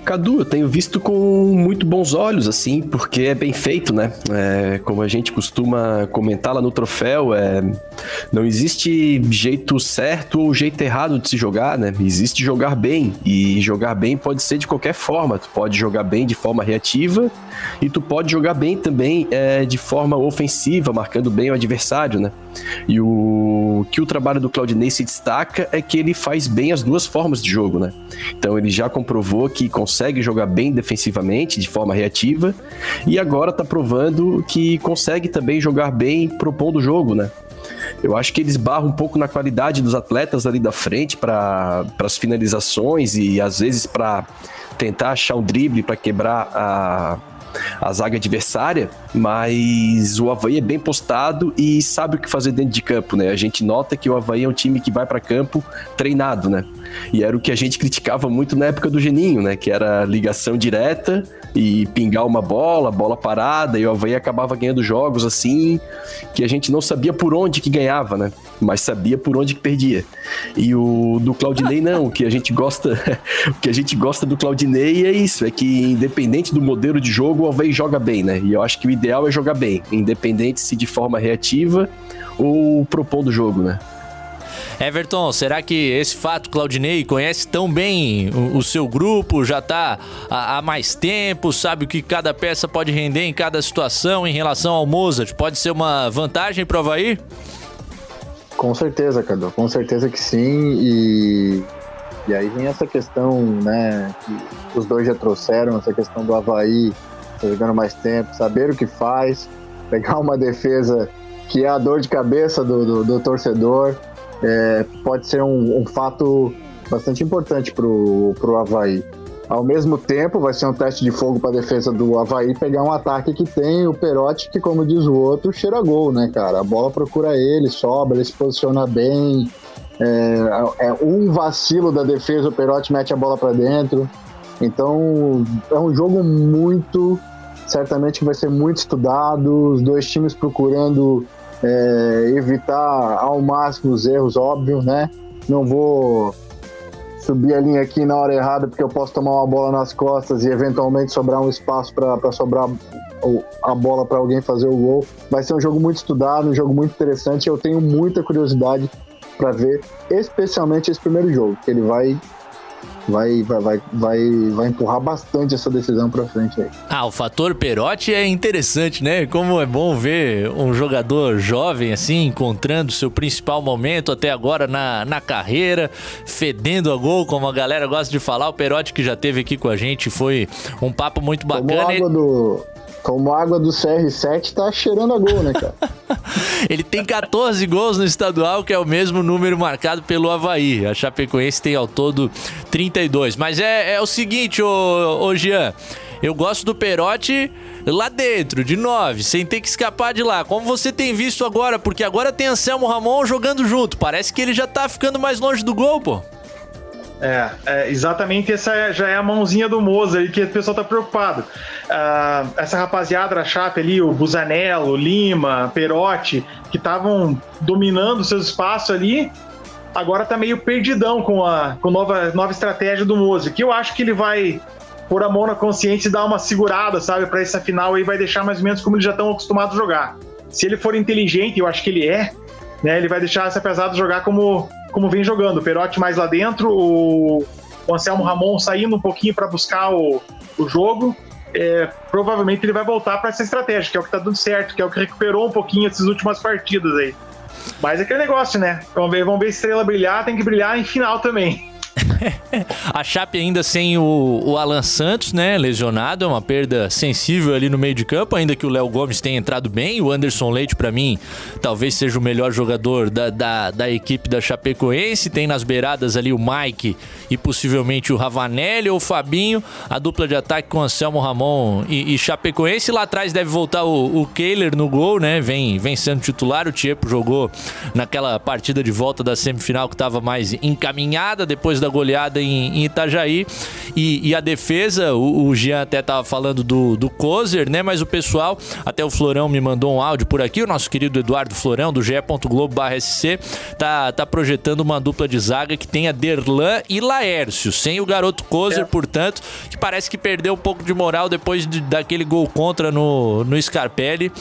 Cadu, eu tenho visto com muito bons olhos, assim, porque é bem feito, né? É, como a gente costuma comentar lá no troféu, é, não existe jeito certo ou jeito errado de se jogar, né? Existe jogar bem, e jogar bem pode ser de qualquer forma. Tu pode jogar bem de forma reativa e tu pode jogar bem também é, de forma ofensiva, marcando bem o adversário, né? E o que o trabalho do Claudinei se destaca é que ele faz bem as duas formas de jogo, né? Então ele já comprovou que consegue jogar bem defensivamente, de forma reativa, e agora tá provando que consegue também jogar bem propondo o jogo, né? Eu acho que eles barram um pouco na qualidade dos atletas ali da frente para as finalizações e às vezes para tentar achar um drible para quebrar a, a zaga adversária, mas o Havaí é bem postado e sabe o que fazer dentro de campo, né? A gente nota que o Havaí é um time que vai para campo treinado, né? E era o que a gente criticava muito na época do Geninho, né? Que era ligação direta e pingar uma bola, bola parada, e o Havaí acabava ganhando jogos assim, que a gente não sabia por onde que ganhava, né? Mas sabia por onde que perdia. E o do Claudinei não, o que a gente gosta, o que a gente gosta do Claudinei é isso, é que independente do modelo de jogo, o Havaí joga bem, né? E eu acho que o ideal é jogar bem, independente se de forma reativa ou propondo o jogo, né? Everton, será que esse fato Claudinei conhece tão bem o, o seu grupo, já está há, mais tempo, sabe o que cada peça pode render em cada situação em relação ao Mozart? Pode ser uma vantagem para o Havaí? Com certeza, Cadu, com certeza que sim. E, e aí vem essa questão, né, que os dois já trouxeram, essa questão do Havaí tá jogando mais tempo, saber o que faz, pegar uma defesa que é a dor de cabeça do, do, do torcedor é, pode ser um, um, fato bastante importante para o Havaí. Ao mesmo tempo, vai ser um teste de fogo para a defesa do Havaí pegar um ataque que tem o Perotti, que, como diz o outro, cheira gol, né, cara? A bola procura ele, sobra, ele se posiciona bem. É, é um vacilo da defesa, o Perotti mete a bola para dentro. Então, é um jogo muito. Certamente vai ser muito estudado, os dois times procurando é, evitar ao máximo os erros, óbvio, né? Não vou subir a linha aqui na hora errada porque eu posso tomar uma bola nas costas e eventualmente sobrar um espaço para sobrar a bola para alguém fazer o gol. Vai ser um jogo muito estudado, um jogo muito interessante. Eu tenho muita curiosidade para ver, especialmente esse primeiro jogo, que ele vai vai, vai, vai, vai, vai empurrar bastante essa decisão para frente aí. Ah, o fator Perotti é interessante, né? Como é bom ver um jogador jovem assim, encontrando seu principal momento até agora na, na carreira, fedendo a gol, como a galera gosta de falar. O Perotti que já teve aqui com a gente foi um papo muito bacana. Tomou água do, como água do CR7 tá cheirando a gol, né, cara? Ele tem 14 gols no estadual, que é o mesmo número marcado pelo Havaí. A Chapecoense tem ao todo 32. Mas é, é o seguinte, ô, ô Jean. Eu gosto do Perotti lá dentro, de 9, sem ter que escapar de lá. Como você tem visto agora, porque agora tem Anselmo Ramon jogando junto. Parece que ele já tá ficando mais longe do gol, pô. É, é, exatamente essa já é a mãozinha do Moza aí que o pessoal tá preocupado. Uh, essa rapaziada da Chape ali, o Busanello, Lima, Perotti, que estavam dominando seus espaços ali, agora tá meio perdidão com a com nova, nova estratégia do Moza, que eu acho que ele vai pôr a mão na consciência e dar uma segurada, sabe, para essa final aí vai deixar mais ou menos como eles já estão acostumados a jogar. se ele for inteligente, eu acho que ele é, né, ele vai deixar essa pesada jogar como, como vem jogando. O Perotti mais lá dentro, o, Anselmo Ramon saindo um pouquinho para buscar o, o jogo. É, provavelmente ele vai voltar para essa estratégia, que é o que tá dando certo, que é o que recuperou um pouquinho essas últimas partidas aí. Mas é aquele negócio, né? Vamos ver, vamos ver estrela brilhar, tem que brilhar em final também. a Chape ainda sem o, o, Alan Santos, né? Lesionado, é uma perda sensível ali no meio de campo, ainda que o Léo Gomes tenha entrado bem. O Anderson Leite, para mim, talvez seja o melhor jogador da, da, da, equipe da Chapecoense. Tem nas beiradas ali o Mike e possivelmente o Ravanelli ou o Fabinho. A dupla de ataque com Anselmo Ramon e, e Chapecoense. Lá atrás deve voltar o, o Kehler no gol, né? Vem, vem sendo titular. O Tiepo jogou naquela partida de volta da semifinal que estava mais encaminhada depois da goleada em, em Itajaí. E, e, a defesa, o, o Jean até tava falando do, do Kozer, né? Mas o pessoal, até o Florão me mandou um áudio por aqui, o nosso querido Eduardo Florão, do ge.globo.sc, tá, tá projetando uma dupla de zaga que tenha Derlan e Laércio, sem o garoto Kozer, é. portanto, que parece que perdeu um pouco de moral depois de, daquele gol contra no, no Scarpelli.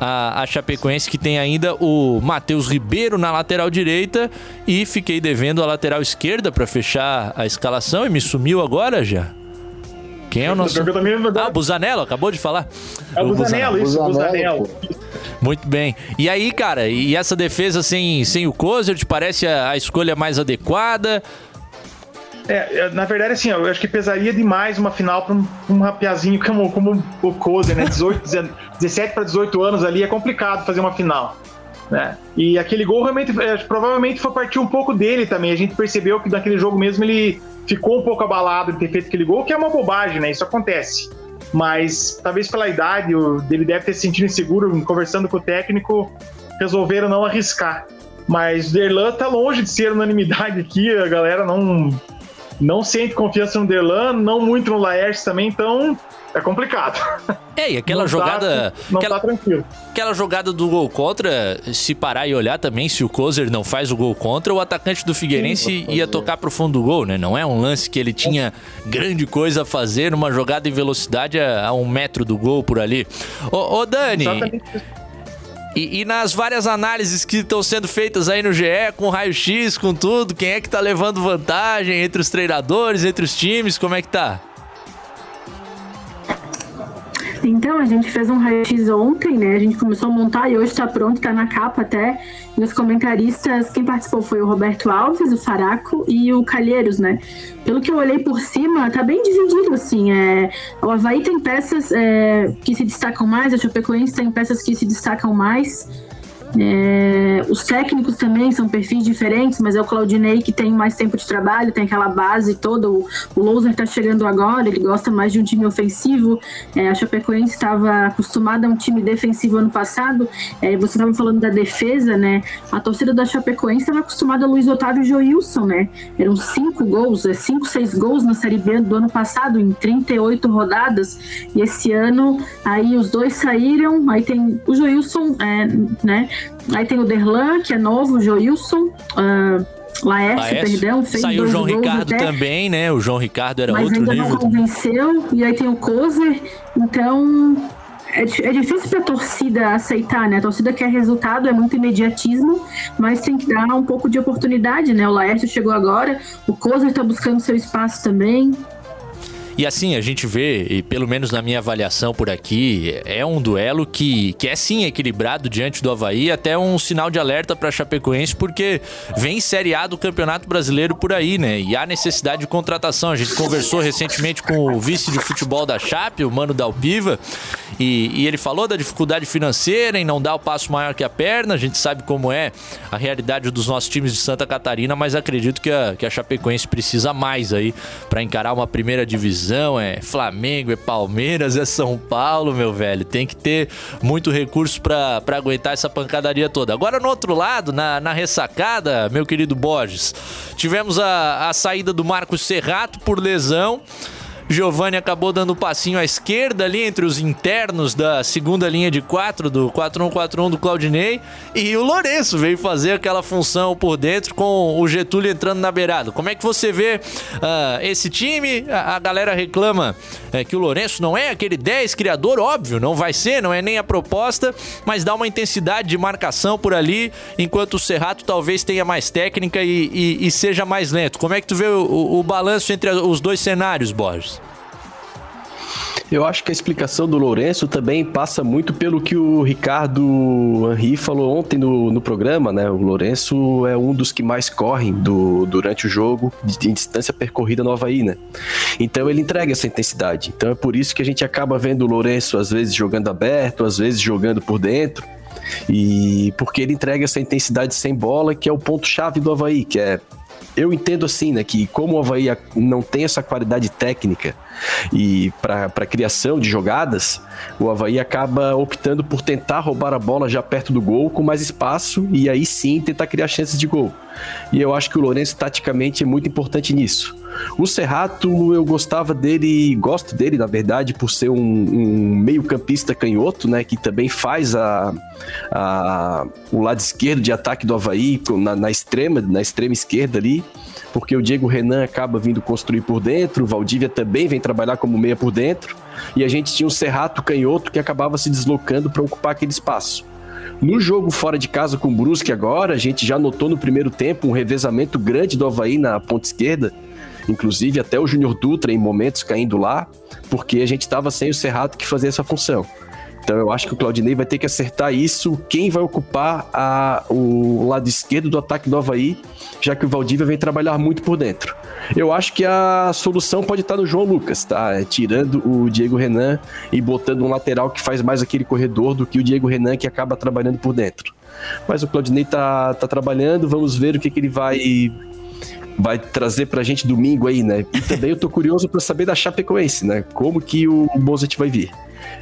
A, a Chapecoense que tem ainda o Matheus Ribeiro na lateral direita e fiquei devendo a lateral esquerda para fechar fechar a escalação e me sumiu agora já. Quem é o nosso. Ah, Busanello, acabou de falar. É o Busanello, isso, Busanello. Muito bem. E aí, cara, e essa defesa sem, sem o Kozer, te parece a, a escolha mais adequada? É, é na verdade, assim, eu acho que pesaria demais uma final para um, um rapiazinho como, como o Kozer, né? 18, 17 para 18 anos ali é complicado fazer uma final. Né? E aquele gol realmente, é, provavelmente foi partir um pouco dele também. A gente percebeu que naquele jogo mesmo ele ficou um pouco abalado de ter feito aquele gol, que é uma bobagem, né? Isso acontece. Mas talvez pela idade, ele deve ter se sentido inseguro, conversando com o técnico, resolveram não arriscar. Mas o Derlan tá longe de ser unanimidade aqui, a galera não não sente confiança no Derlan, não muito no Laércio também, então é complicado. É, e aquela não jogada. Tá, não aquela, tá tranquilo. Aquela jogada do gol contra, se parar e olhar também, se o Kozer não faz o gol contra, o atacante do Figueirense Sim, ia tocar pro fundo do gol, né? Não é um lance que ele tinha grande coisa a fazer numa jogada em velocidade a, a um metro do gol por ali. Ô, ô Dani. Exatamente. E, e, nas várias análises que estão sendo feitas aí no GE, com raio-x, com tudo, quem é que tá levando vantagem entre os treinadores, entre os times, como é que tá? Então, a gente fez um raio-x ontem, né? A gente começou a montar e hoje está pronto, está na capa até. E os comentaristas, quem participou foi o Roberto Alves, o Faraco e o Calheiros, né? Pelo que eu olhei por cima, tá bem dividido, assim. É... O Havaí tem peças é... que se destacam mais, a Chapecoense tem peças que se destacam mais. É, os técnicos também são perfis diferentes, mas é o Claudinei que tem mais tempo de trabalho, tem aquela base toda. O, o Louser está chegando agora, ele gosta mais de um time ofensivo. É, a Chapecoense estava acostumada a um time defensivo ano passado. É, você estava falando da defesa, né? A torcida da Chapecoense estava acostumada a Luiz Otávio e Joilson, né? Eram cinco gols, é, cinco, seis gols na Série B do ano passado, em 38 rodadas. E esse ano, aí os dois saíram, aí tem o Joilson, é, né? Aí tem o Derlan, que é novo, o Joilson. Uh, Laércio, Laércio, perdão, fez Saiu o João Ricardo até, também, né? O João Ricardo era mas outro ainda nível. não convenceu. E aí tem o Kozer. Então, é, é difícil para a torcida aceitar, né? A torcida quer resultado, é muito imediatismo, mas tem que dar um pouco de oportunidade, né? O Laércio chegou agora, o Kozer está buscando seu espaço também. E assim, a gente vê, e pelo menos na minha avaliação por aqui, é um duelo que, que é sim equilibrado diante do Havaí, até um sinal de alerta para Chapecoense, porque vem Série A do Campeonato Brasileiro por aí, né? E há necessidade de contratação. A gente conversou recentemente com o vice de futebol da Chape, o Mano Dalpiva, e, e ele falou da dificuldade financeira em não dar o passo maior que a perna. A gente sabe como é a realidade dos nossos times de Santa Catarina, mas acredito que a, que a Chapecoense precisa mais aí para encarar uma primeira divisão é Flamengo, é Palmeiras, é São Paulo, meu velho. Tem que ter muito recurso para aguentar essa pancadaria toda. Agora, no outro lado, na, na ressacada, meu querido Borges, tivemos a, a saída do Marcos Serrato por lesão. Giovanni acabou dando um passinho à esquerda ali entre os internos da segunda linha de quatro, do 4-1-4-1 do Claudinei. E o Lourenço veio fazer aquela função por dentro com o Getúlio entrando na beirada. Como é que você vê uh, esse time? A, a galera reclama é, que o Lourenço não é aquele 10 criador, óbvio, não vai ser, não é nem a proposta, mas dá uma intensidade de marcação por ali, enquanto o Serrato talvez tenha mais técnica e, e, e seja mais lento. Como é que tu vê o, o, o balanço entre os dois cenários, Borges? Eu acho que a explicação do Lourenço também passa muito pelo que o Ricardo Henri falou ontem no, no programa, né? O Lourenço é um dos que mais correm do, durante o jogo em distância percorrida no Havaí, né? Então ele entrega essa intensidade. Então é por isso que a gente acaba vendo o Lourenço às vezes jogando aberto, às vezes jogando por dentro. E porque ele entrega essa intensidade sem bola, que é o ponto-chave do Havaí, que é eu entendo assim, né, que como o Havaí não tem essa qualidade técnica e para criação de jogadas, o Havaí acaba optando por tentar roubar a bola já perto do gol, com mais espaço, e aí sim tentar criar chances de gol. E eu acho que o Lourenço, taticamente, é muito importante nisso. O Serrato, eu gostava dele, gosto dele, na verdade, por ser um, um meio-campista canhoto, né? Que também faz a, a, o lado esquerdo de ataque do Havaí na, na extrema, na extrema esquerda ali porque o Diego Renan acaba vindo construir por dentro, o Valdívia também vem trabalhar como meia por dentro, e a gente tinha um Serrato canhoto que acabava se deslocando para ocupar aquele espaço. No jogo fora de casa com o Brusque agora, a gente já notou no primeiro tempo um revezamento grande do Havaí na ponta esquerda, inclusive até o Júnior Dutra em momentos caindo lá, porque a gente estava sem o Serrato que fazia essa função. Então eu acho que o Claudinei vai ter que acertar isso, quem vai ocupar a, o lado esquerdo do ataque do Havaí, já que o Valdívia vem trabalhar muito por dentro. Eu acho que a solução pode estar no João Lucas, tá? É, tirando o Diego Renan e botando um lateral que faz mais aquele corredor do que o Diego Renan que acaba trabalhando por dentro. Mas o Claudinei tá, tá trabalhando, vamos ver o que, que ele vai vai trazer pra gente domingo aí, né? E também eu tô curioso para saber da Chapecoense, né? Como que o Mozart vai vir.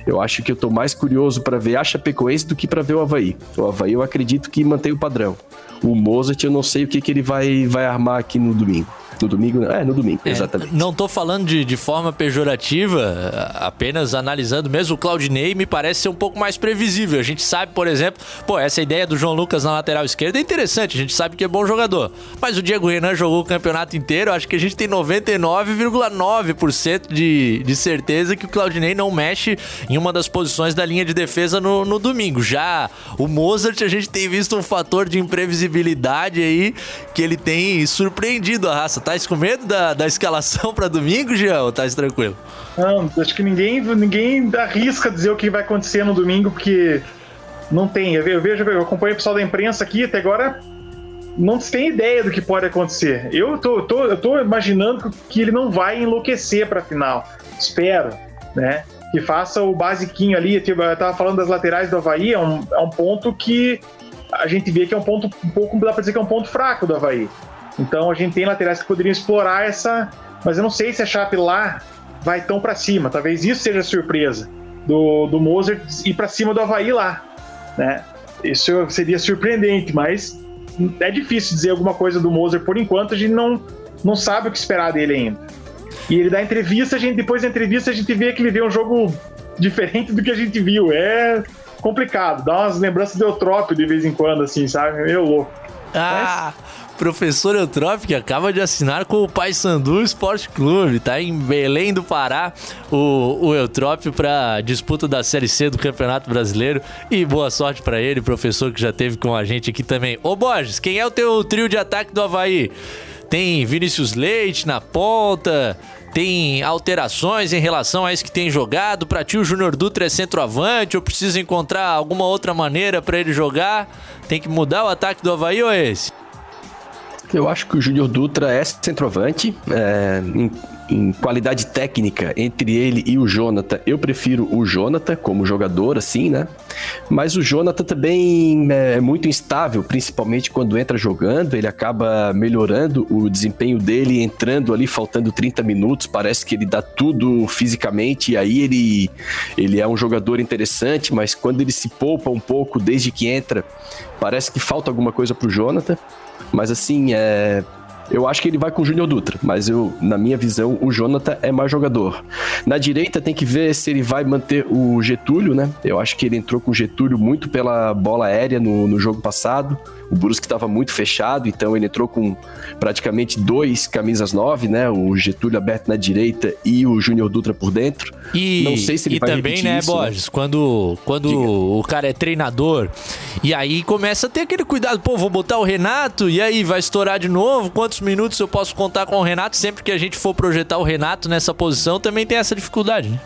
Eu acho que eu tô mais curioso para ver a Chapecoense do que para ver o Havaí. O Havaí eu acredito que mantém o padrão. O Mozart eu não sei o que, que ele vai, vai armar aqui no domingo. No domingo? É, no domingo, é, exatamente. Não tô falando de, de forma pejorativa, apenas analisando mesmo. O Claudinei me parece ser um pouco mais previsível. A gente sabe, por exemplo, pô, essa ideia do João Lucas na lateral esquerda é interessante. A gente sabe que é bom jogador. Mas o Diego Renan jogou o campeonato inteiro. Acho que a gente tem 99,9% de, de certeza que o Claudinei não mexe em uma das posições da linha de defesa no, no domingo. Já o Mozart, a gente tem visto um fator de imprevisibilidade aí que ele tem surpreendido a raça Tá com medo da, da escalação para domingo, Jean, ou tá tranquilo? Não, acho que ninguém, ninguém arrisca dizer o que vai acontecer no domingo, porque não tem. Eu vejo, eu acompanho o pessoal da imprensa aqui, até agora não tem ideia do que pode acontecer. Eu tô, tô, eu tô imaginando que ele não vai enlouquecer para final. Espero, né? Que faça o basiquinho ali. Eu tava falando das laterais do Havaí, é um, é um ponto que a gente vê que é um ponto um pouco, dá pra dizer que é um ponto fraco do Havaí. Então a gente tem laterais que poderiam explorar essa. Mas eu não sei se a Chape lá vai tão para cima. Talvez isso seja surpresa do, do Mozart ir para cima do Havaí lá. Né? Isso seria surpreendente, mas é difícil dizer alguma coisa do Mozart por enquanto. A gente não, não sabe o que esperar dele ainda. E ele dá entrevista, a gente, depois da entrevista a gente vê que ele vê um jogo diferente do que a gente viu. É complicado. Dá umas lembranças de Eutrópio de vez em quando, assim, sabe? Meio louco. Ah, professor Eutrópio, que acaba de assinar com o Paysandu Esporte Clube, tá em Belém do Pará, o, o Eutrópio para disputa da Série C do Campeonato Brasileiro. E boa sorte para ele, professor que já teve com a gente aqui também. Ô Borges, quem é o teu trio de ataque do Havaí? Tem Vinícius Leite na ponta, tem alterações em relação a isso que tem jogado? Para ti, o Júnior Dutra é centroavante ou precisa encontrar alguma outra maneira para ele jogar? Tem que mudar o ataque do Havaí ou é esse? Eu acho que o Júnior Dutra é centroavante. É, em, qualidade técnica, entre ele e o Jonathan, eu prefiro o Jonathan como jogador, assim, né? Mas o Jonathan também é muito instável, principalmente quando entra jogando. Ele acaba melhorando o desempenho dele, entrando ali, faltando 30 minutos. Parece que ele dá tudo fisicamente, e aí ele, ele é um jogador interessante, mas quando ele se poupa um pouco desde que entra, parece que falta alguma coisa pro Jonathan. Mas assim, é, eu acho que ele vai com o Júnior Dutra, mas eu, na minha visão, o Jonathan é mais jogador. Na direita tem que ver se ele vai manter o Getúlio, né? Eu acho que ele entrou com o Getúlio muito pela bola aérea no, no jogo passado. O Brusque estava muito fechado, então ele entrou com praticamente dois camisas nove, né? O Getúlio aberto na direita e o Júnior Dutra por dentro. E, Não sei se ele e vai também, né, isso, Borges, quando, quando o cara é treinador e aí começa a ter aquele cuidado, pô, vou botar o Renato e aí vai estourar de novo, quantos minutos eu posso contar com o Renato? Sempre que a gente for projetar o Renato nessa posição, também tem essa dificuldade, né?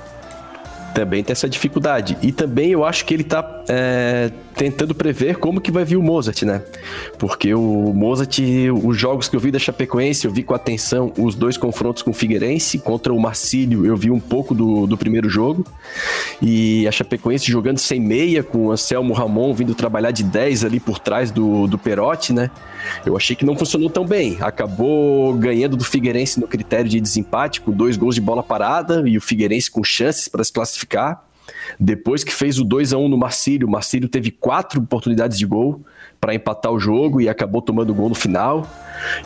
Também tem essa dificuldade. E também eu acho que ele tá é, tentando prever como que vai vir o Mozart, né? Porque o Mozart, os jogos que eu vi da Chapecoense, eu vi com atenção os dois confrontos com o Figueirense. Contra o Marcílio, eu vi um pouco do, do primeiro jogo. E a Chapecoense jogando sem meia, com o Anselmo Ramon vindo trabalhar de 10 ali por trás do, do Perotti, né? Eu achei que não funcionou tão bem. Acabou ganhando do Figueirense no critério de desempate, com dois gols de bola parada e o Figueirense com chances para se classificar. Depois que fez o 2 a 1 no Marcílio, o Marcílio teve quatro oportunidades de gol para empatar o jogo e acabou tomando gol no final.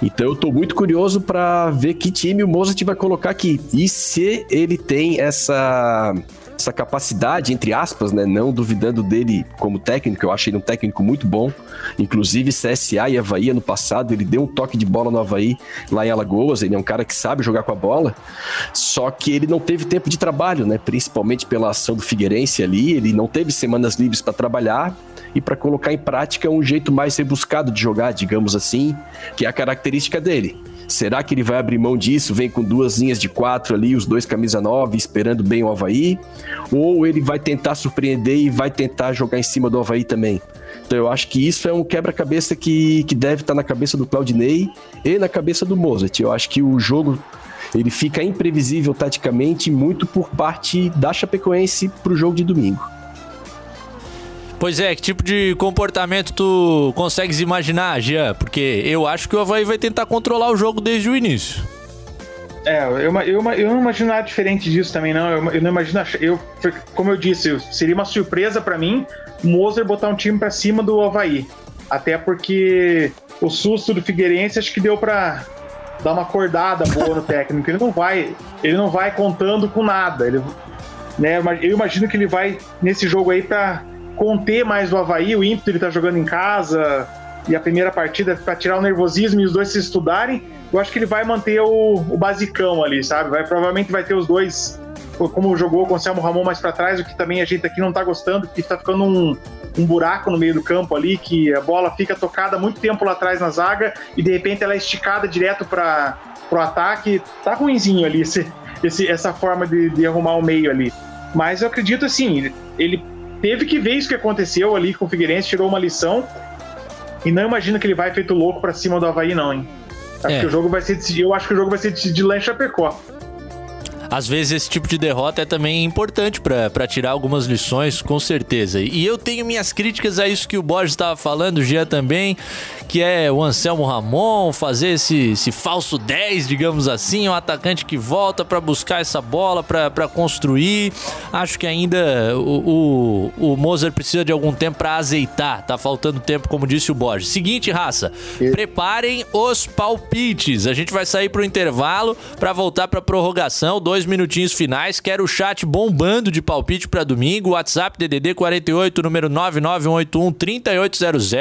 Então eu tô muito curioso para ver que time o Mozart vai colocar aqui e se ele tem essa essa capacidade, entre aspas, né, não duvidando dele como técnico, eu achei ele um técnico muito bom, inclusive CSA e Havaí ano passado, ele deu um toque de bola no Havaí lá em Alagoas, ele é um cara que sabe jogar com a bola, só que ele não teve tempo de trabalho, né, principalmente pela ação do Figueirense ali, ele não teve semanas livres para trabalhar, e para colocar em prática um jeito mais rebuscado de jogar, digamos assim, que é a característica dele. Será que ele vai abrir mão disso? Vem com duas linhas de quatro ali, os dois camisa 9, esperando bem o Havaí? Ou ele vai tentar surpreender e vai tentar jogar em cima do Havaí também? Então eu acho que isso é um quebra-cabeça que, que deve estar na cabeça do Claudinei e na cabeça do Mozart. Eu acho que o jogo ele fica imprevisível taticamente muito por parte da Chapecoense para o jogo de domingo. Pois é, que tipo de comportamento tu consegues imaginar, Jean? Porque eu acho que o Havaí vai tentar controlar o jogo desde o início. É, eu, eu, eu não imagino nada diferente disso também, não. Eu, eu não imagino. Eu, como eu disse, seria uma surpresa para mim o Moser botar um time para cima do Havaí. Até porque o susto do Figueirense acho que deu para dar uma acordada boa no técnico. Ele não vai, ele não vai contando com nada. Ele, né, eu imagino que ele vai nesse jogo aí para conter mais o Havaí, o ímpeto ele tá jogando em casa e a primeira partida para tirar o nervosismo e os dois se estudarem, eu acho que ele vai manter o, o basicão ali, sabe? Vai provavelmente vai ter os dois como jogou com o Selmo Ramon mais para trás, o que também a gente aqui não tá gostando, porque tá ficando um, um buraco no meio do campo ali, que a bola fica tocada muito tempo lá atrás na zaga e de repente ela é esticada direto para pro ataque. Tá ruinzinho ali esse, esse, essa forma de, de arrumar o meio ali. Mas eu acredito assim, ele teve que ver isso que aconteceu ali com o Figueirense, tirou uma lição. E não imagino que ele vai feito louco para cima do Havaí, não, hein? Acho É. que o jogo vai ser decidido. Eu acho que o jogo vai ser decidido lá em Chapecó. Às vezes esse tipo de derrota é também importante pra pra tirar algumas lições, com certeza. E eu tenho minhas críticas a isso que o Borges estava falando, o Jean também, que é o Anselmo Ramon fazer esse, esse falso 10, digamos assim, um atacante que volta pra buscar essa bola, pra pra construir. Acho que ainda o, o, o Mozart precisa de algum tempo pra azeitar. Tá faltando tempo, como disse o Borges. Seguinte, raça, preparem os palpites. A gente vai sair pro intervalo pra voltar pra prorrogação, dois minutinhos finais. Quero o chat bombando de palpite pra domingo. WhatsApp DDD 48, número 99181 3800.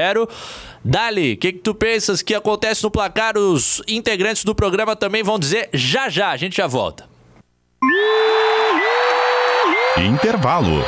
Dali, o que, que tu pensas que acontece no placar? Os integrantes do programa também vão dizer já já. A gente já volta. Intervalo.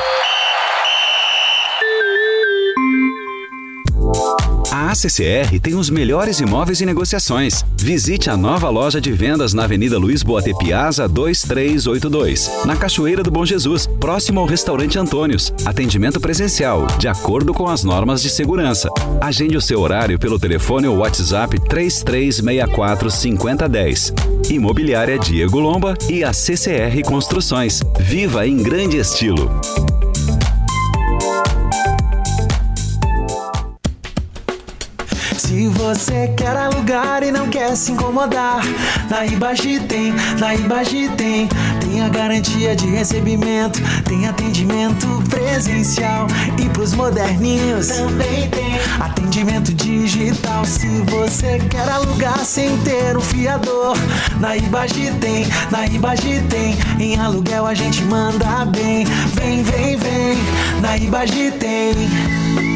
A ACCR tem os melhores imóveis e negociações. Visite a nova loja de vendas na Avenida Luiz Boate Piazza 2382, na Cachoeira do Bom Jesus, próximo ao restaurante Antônios. Atendimento presencial, de acordo com as normas de segurança. Agende o seu horário pelo telefone ou WhatsApp 3364 5010. Imobiliária Diego Lomba e a CCR Construções. Viva em grande estilo. Se você quer alugar e não quer se incomodar, na Ibagi tem, na Ibagi tem. Tem a garantia de recebimento, tem atendimento presencial. E pros moderninhos também tem atendimento digital. Se você quer alugar sem ter um fiador, na Ibagi tem, na Ibagi tem. Em aluguel a gente manda bem. Vem, vem, vem, na Ibagi tem.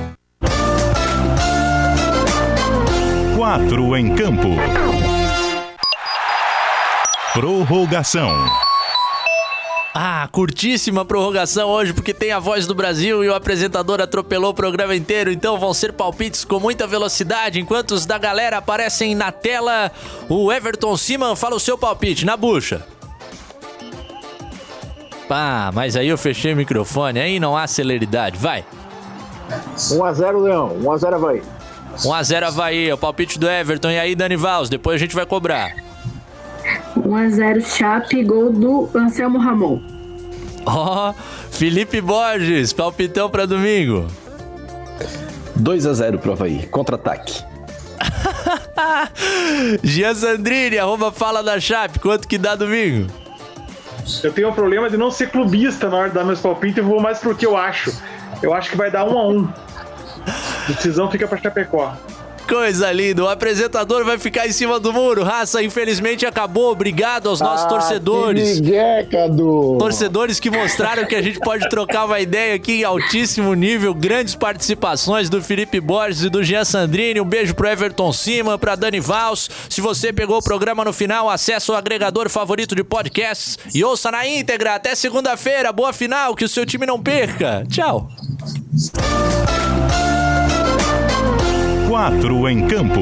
Quatro em campo. Prorrogação. Ah, curtíssima prorrogação hoje, porque tem a voz do Brasil e o apresentador atropelou o programa inteiro, então vão ser palpites com muita velocidade, enquanto os da galera aparecem na tela. O Everton Siman fala o seu palpite, na bucha. Ah, mas aí eu fechei o microfone, aí não há celeridade, vai. 1x0 Leão, 1x0 Havaí. 1x0 Havaí, é o palpite do Everton. E aí, Dani Valls, depois a gente vai cobrar. 1x0 Chape, gol do Anselmo Ramon. Ó, oh, Felipe Borges, palpitão pra domingo. 2 a 0 pro Havaí, contra-ataque. Gian Sandrini, arroba fala da Chape, quanto que dá domingo? Eu tenho um problema de não ser clubista na hora de dar meus palpites, eu vou mais pro que eu acho. Eu acho que vai dar 1 a 1 Decisão fica pra Chapecó. Coisa linda, o apresentador vai ficar em cima do muro. Raça, infelizmente acabou. Obrigado aos nossos ah, torcedores. Que Cadu. Torcedores que mostraram que a gente pode trocar uma ideia aqui em altíssimo nível. Grandes participações do Felipe Borges e do Jean Sandrini. Um beijo pro Everton Cima, pra Dani Vals. Se você pegou o programa no final, acessa o agregador favorito de podcasts e ouça na íntegra. Até segunda-feira. Boa final, que o seu time não perca. Tchau. Quatro em campo.